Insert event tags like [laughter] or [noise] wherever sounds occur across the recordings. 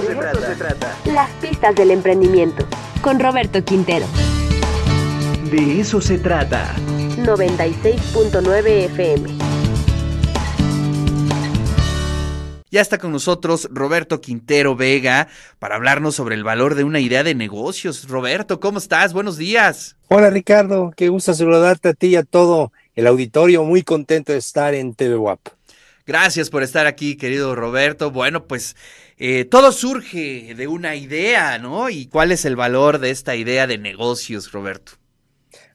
eso, se, trata. se trata. Las pistas del emprendimiento. Con Roberto Quintero. De eso se trata. 96.9 FM. Ya está con nosotros Roberto Quintero Vega para hablarnos sobre el valor de una idea de negocios. Roberto, ¿cómo estás? Buenos días. Hola Ricardo, qué gusto saludarte a ti y a todo el auditorio. Muy contento de estar en TV WAP. Gracias por estar aquí, querido Roberto. Bueno, pues eh, todo surge de una idea, ¿no? ¿Y cuál es el valor de esta idea de negocios, Roberto?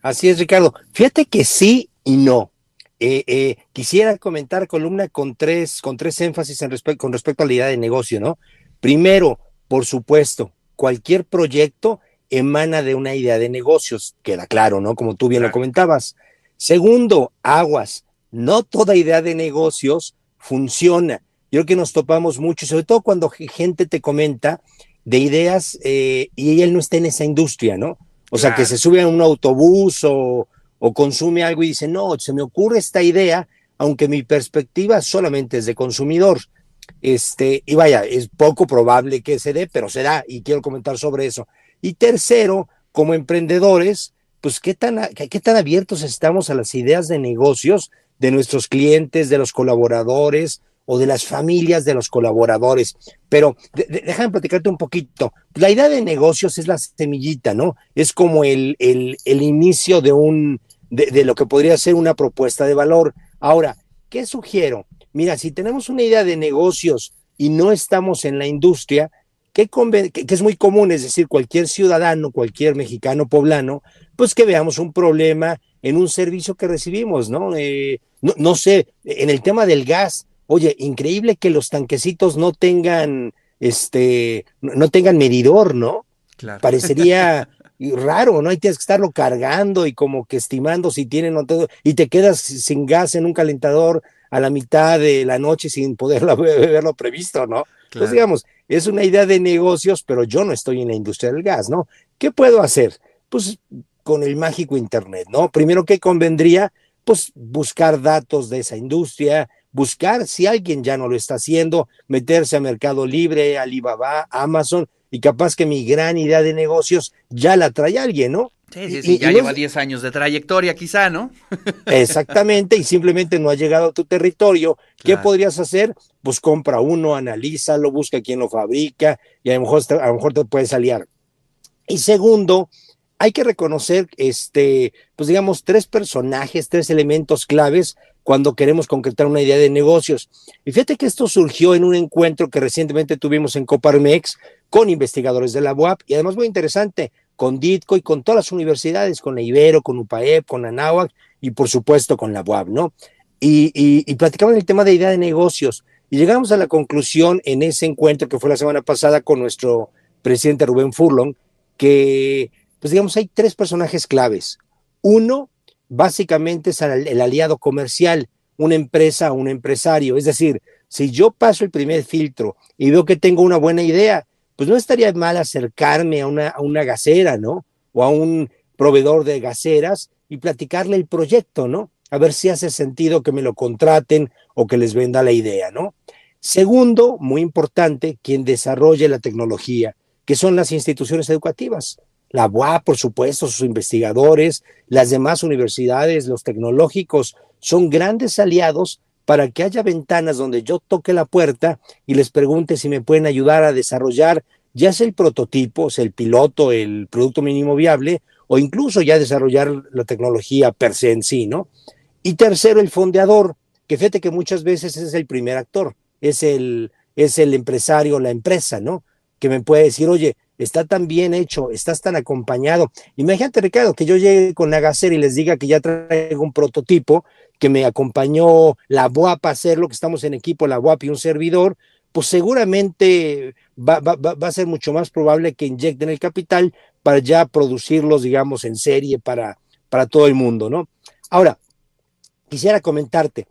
Así es, Ricardo. Fíjate que sí y no. Eh, eh, quisiera comentar columna con tres, con tres énfasis en con respecto a la idea de negocio, ¿no? Primero, por supuesto, cualquier proyecto emana de una idea de negocios, queda claro, ¿no? Como tú bien lo comentabas. Segundo, aguas. No toda idea de negocios funciona. Yo creo que nos topamos mucho, sobre todo cuando gente te comenta de ideas eh, y él no está en esa industria, ¿no? O sea, que se sube a un autobús o, o consume algo y dice, no, se me ocurre esta idea, aunque mi perspectiva solamente es de consumidor. Este, y vaya, es poco probable que se dé, pero se da, y quiero comentar sobre eso. Y tercero, como emprendedores, pues qué tan, qué tan abiertos estamos a las ideas de negocios de nuestros clientes, de los colaboradores o de las familias de los colaboradores. Pero déjame platicarte un poquito. La idea de negocios es la semillita, ¿no? Es como el, el, el inicio de, un, de, de lo que podría ser una propuesta de valor. Ahora, ¿qué sugiero? Mira, si tenemos una idea de negocios y no estamos en la industria, que, que, es muy común, es decir, cualquier ciudadano, cualquier mexicano poblano, pues que veamos un problema en un servicio que recibimos, ¿no? Eh, no, no, sé, en el tema del gas, oye, increíble que los tanquecitos no tengan, este, no tengan medidor, ¿no? Claro. Parecería [laughs] raro, ¿no? Ahí tienes que estarlo cargando y como que estimando si tienen o todo, y te quedas sin gas en un calentador a la mitad de la noche sin poder verlo [laughs] previsto, ¿no? Entonces, digamos, es una idea de negocios, pero yo no estoy en la industria del gas, ¿no? ¿Qué puedo hacer? Pues con el mágico Internet, ¿no? Primero, ¿qué convendría? Pues buscar datos de esa industria, buscar si alguien ya no lo está haciendo, meterse a Mercado Libre, Alibaba, Amazon, y capaz que mi gran idea de negocios ya la trae alguien, ¿no? Sí, sí, sí, ya lleva 10 años de trayectoria quizá, ¿no? [laughs] Exactamente, y simplemente no ha llegado a tu territorio. ¿Qué podrías hacer? Pues compra uno, analízalo, busca quién lo fabrica y a lo mejor, a lo mejor te puedes aliar. Y segundo, hay que reconocer, este, pues digamos, tres personajes, tres elementos claves cuando queremos concretar una idea de negocios. Y fíjate que esto surgió en un encuentro que recientemente tuvimos en Coparmex con investigadores de la UAP y además muy interesante, con DITCO y con todas las universidades, con la Ibero, con UPAEP, con Anáhuac y por supuesto con la UAB, ¿no? Y, y, y platicamos el tema de idea de negocios y llegamos a la conclusión en ese encuentro que fue la semana pasada con nuestro presidente Rubén Furlong, que, pues digamos, hay tres personajes claves. Uno, básicamente es el aliado comercial, una empresa un empresario. Es decir, si yo paso el primer filtro y veo que tengo una buena idea, pues no estaría mal acercarme a una, a una gasera, ¿no? O a un proveedor de gaseras y platicarle el proyecto, ¿no? A ver si hace sentido que me lo contraten o que les venda la idea, ¿no? Segundo, muy importante, quien desarrolle la tecnología, que son las instituciones educativas. La UAP, por supuesto, sus investigadores, las demás universidades, los tecnológicos, son grandes aliados para que haya ventanas donde yo toque la puerta y les pregunte si me pueden ayudar a desarrollar ya sea el prototipo, sea el piloto, el producto mínimo viable, o incluso ya desarrollar la tecnología per se en sí, ¿no? Y tercero, el fondeador, que fíjate que muchas veces es el primer actor, es el, es el empresario, la empresa, ¿no? Que me puede decir, oye, está tan bien hecho, estás tan acompañado. Imagínate, Ricardo, que yo llegue con la Gacer y les diga que ya traigo un prototipo que me acompañó la BUAP a hacerlo, que estamos en equipo, la BUAP y un servidor, pues seguramente va, va, va, a ser mucho más probable que inyecten el capital para ya producirlos, digamos, en serie para, para todo el mundo, ¿no? Ahora, quisiera comentarte,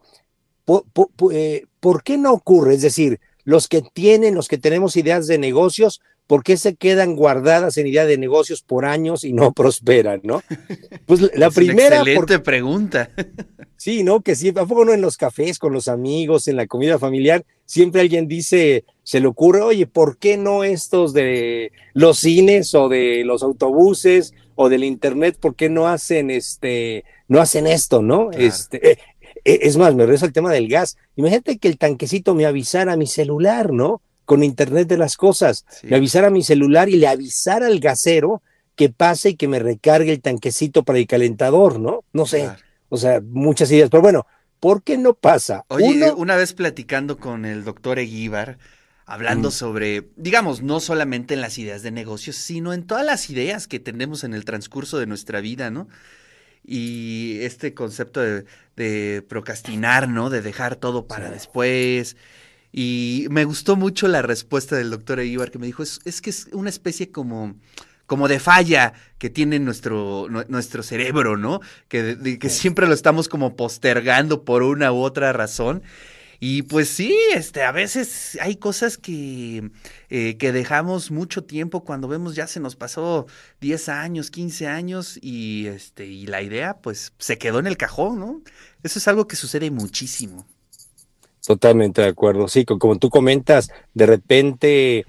¿por, por, eh, ¿por qué no ocurre? Es decir, los que tienen, los que tenemos ideas de negocios, ¿por qué se quedan guardadas en idea de negocios por años y no [laughs] prosperan, no? Pues la es primera. excelente pregunta. [laughs] Sí, ¿no? Que sí, ¿a poco no en los cafés con los amigos, en la comida familiar, siempre alguien dice, se le ocurre, oye, ¿por qué no estos de los cines o de los autobuses o del internet, por qué no hacen este, no hacen esto, ¿no? Este, eh, eh, es más, me regreso al tema del gas. Imagínate que el tanquecito me avisara a mi celular, ¿no? Con internet de las cosas, me avisara a mi celular y le avisara al gasero que pase y que me recargue el tanquecito para el calentador, ¿no? No sé. O sea, muchas ideas. Pero bueno, ¿por qué no pasa? Oye, una vez platicando con el doctor Eguíbar, hablando sobre, digamos, no solamente en las ideas de negocios, sino en todas las ideas que tenemos en el transcurso de nuestra vida, ¿no? Y este concepto de, procrastinar, ¿no? De dejar todo para después. Y me gustó mucho la respuesta del doctor Eguíbar que me dijo, es, es que es una especie como como de falla que tiene nuestro, nuestro cerebro, ¿no? Que, que siempre lo estamos como postergando por una u otra razón. Y pues sí, este, a veces hay cosas que, eh, que dejamos mucho tiempo cuando vemos ya se nos pasó 10 años, 15 años y, este, y la idea pues se quedó en el cajón, ¿no? Eso es algo que sucede muchísimo. Totalmente de acuerdo. Sí, como tú comentas, de repente,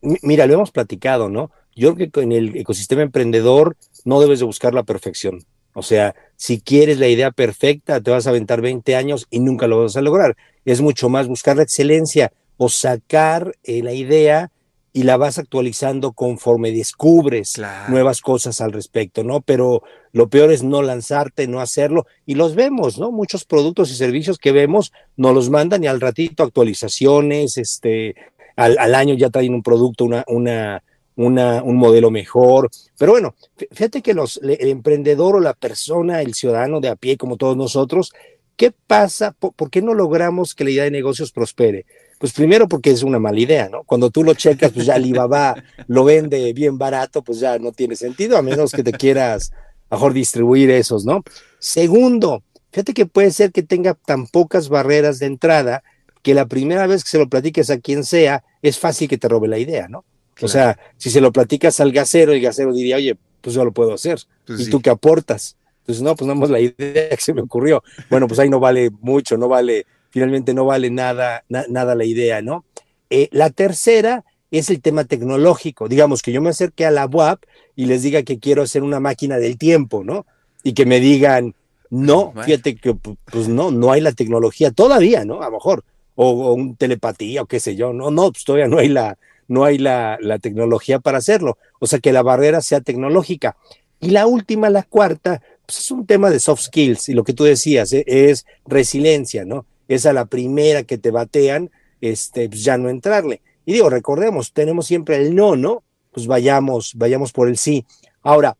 mira, lo hemos platicado, ¿no? Yo creo que en el ecosistema emprendedor no debes de buscar la perfección. O sea, si quieres la idea perfecta, te vas a aventar 20 años y nunca lo vas a lograr. Es mucho más buscar la excelencia o sacar eh, la idea y la vas actualizando conforme descubres nuevas cosas al respecto, ¿no? Pero lo peor es no lanzarte, no hacerlo. Y los vemos, ¿no? Muchos productos y servicios que vemos nos los mandan y al ratito actualizaciones, este, al, año ya traen un producto, una, una, una, un modelo mejor. Pero bueno, fíjate que los, el emprendedor o la persona, el ciudadano de a pie, como todos nosotros, ¿qué pasa? ¿Por, qué no logramos que la idea de negocios prospere? Pues primero porque es una mala idea, ¿no? Cuando tú lo checas, pues ya Alibaba lo vende bien barato, pues ya no tiene sentido, a menos que te quieras mejor distribuir esos, ¿no? Segundo, fíjate que puede ser que tenga tan pocas barreras de entrada que la primera vez que se lo platiques a quien sea, es fácil que te robe la idea, ¿no? O sea, si se lo platicas al gasero, el gasero diría, oye, pues yo lo puedo hacer. Pues ¿Y tú qué aportas? Entonces, no, pues nada la idea [laughs] que se me ocurrió. Bueno, pues ahí no vale mucho, no vale, finalmente no vale nada, nada la idea, ¿no? Eh, la tercera es el tema tecnológico. Digamos que yo me acerque a la UAP y les diga que quiero hacer una máquina del tiempo, ¿no? Y que me digan, no, fíjate que pues no, no hay la tecnología todavía, ¿no? A lo mejor, o, o un telepatía o qué sé yo, no, no, pues todavía no hay la, no hay la, tecnología para hacerlo. O sea, que la barrera sea tecnológica. Y la última, la cuarta, pues es un tema de soft skills y lo que tú decías eh, es resiliencia, ¿no? Es a la primera que te batean, este, pues ya no entrarle. Y digo, recordemos, tenemos siempre el no, ¿no? Pues vayamos, vayamos por el sí. Ahora,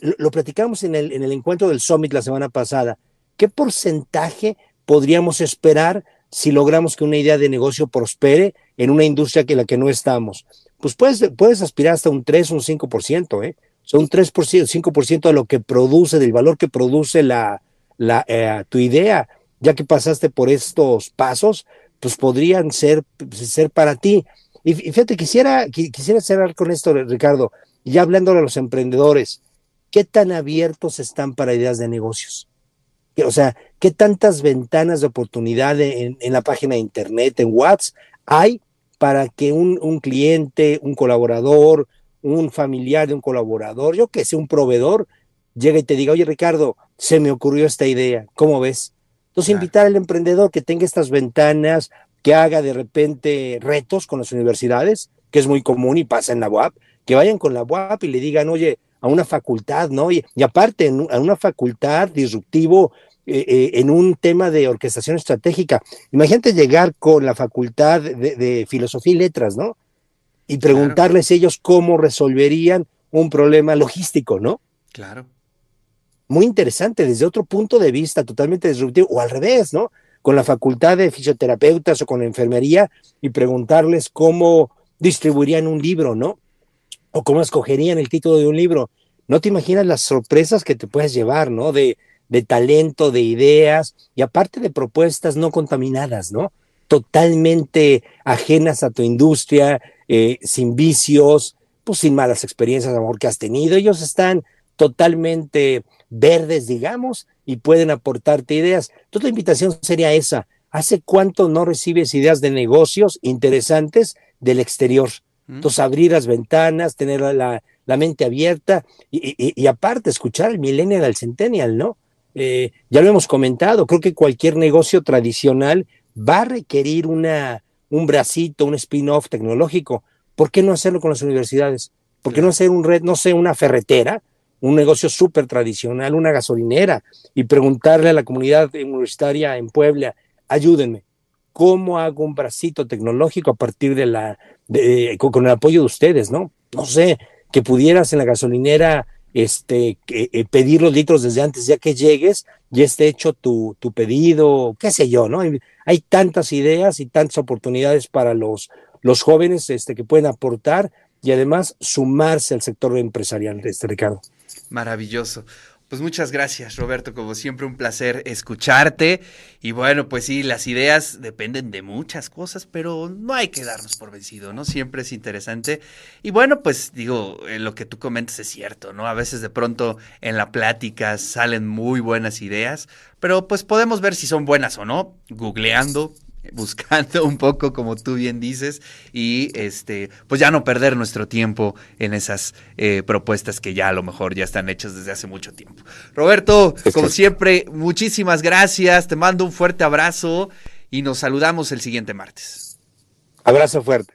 lo, platicamos en el, en el encuentro del Summit la semana pasada. ¿Qué porcentaje podríamos esperar si logramos que una idea de negocio prospere en una industria que la que no estamos? Pues puedes, puedes aspirar hasta un 3, un 5%, ¿eh? O sea, un 3%, 5% de lo que produce, del valor que produce la, la, eh, tu idea, ya que pasaste por estos pasos, pues podrían ser, ser para ti. Y fíjate, quisiera, quisiera cerrar con esto, Ricardo, ya hablando de los emprendedores, ¿qué tan abiertos están para ideas de negocios? O sea, ¿qué tantas ventanas de oportunidad en, la página de internet, en WhatsApp, hay para que un, cliente, un colaborador, un familiar de un colaborador, yo que sé, un proveedor, llegue y te diga, oye Ricardo, se me ocurrió esta idea, ¿cómo ves? Entonces, invitar al emprendedor que tenga estas ventanas, que haga de repente retos con las universidades, que es muy común y pasa en la UAP, que vayan con la UAP y le digan, oye, a una facultad, ¿no? Y, y aparte, a una facultad disruptivo eh, eh, en un tema de orquestación estratégica. Imagínate llegar con la facultad de, filosofía y letras, ¿no? Y preguntarles ellos cómo resolverían un problema logístico, ¿no? Claro. Muy interesante, desde otro punto de vista totalmente disruptivo, o al revés, ¿no? Con la facultad de fisioterapeutas o con enfermería y preguntarles cómo distribuirían un libro, ¿no? O cómo escogerían el título de un libro. No te imaginas las sorpresas que te puedes llevar, ¿no? De, de talento, de ideas y aparte de propuestas no contaminadas, ¿no? Totalmente ajenas a tu industria, eh, sin vicios, pues sin malas experiencias, amor, que has tenido. Ellos están totalmente verdes, digamos, y pueden aportarte ideas. Entonces la invitación sería esa. ¿Hace cuánto no recibes ideas de negocios interesantes del exterior. Entonces, abrir las ventanas, tener la, la mente abierta y, y, y, aparte escuchar al millennial, al centennial, ¿no? Eh, ya lo hemos comentado, creo que cualquier negocio tradicional va a requerir una, un bracito, un spin-off tecnológico. ¿Por qué no hacerlo con las universidades? ¿Por qué no hacer un red, no sé, una ferretera, un negocio súper tradicional, una gasolinera, y preguntarle a la comunidad universitaria en Puebla, ayúdenme, ¿cómo hago un bracito tecnológico a partir de la, de, con, el apoyo de ustedes, ¿no? No sé, que pudieras en la gasolinera este, eh, pedir los litros desde antes, ya que llegues, ya esté hecho tu, tu pedido, qué sé yo, ¿no? Hay, hay, tantas ideas y tantas oportunidades para los, los jóvenes este, que pueden aportar y además sumarse al sector empresarial, este Ricardo. Maravilloso. Pues muchas gracias, Roberto. Como siempre, un placer escucharte. Y bueno, pues sí, las ideas dependen de muchas cosas, pero no hay que darnos por vencido, ¿no? Siempre es interesante. Y bueno, pues digo, lo que tú comentas es cierto, ¿no? A veces de pronto en la plática salen muy buenas ideas, pero pues podemos ver si son buenas o no, googleando, [laughs] buscando un poco, como tú bien dices, y este, pues ya no perder nuestro tiempo en esas eh, propuestas que ya a lo mejor ya están hechas desde hace mucho tiempo. Roberto, como siempre, muchísimas gracias, te mando un fuerte abrazo y nos saludamos el siguiente martes. Abrazo fuerte.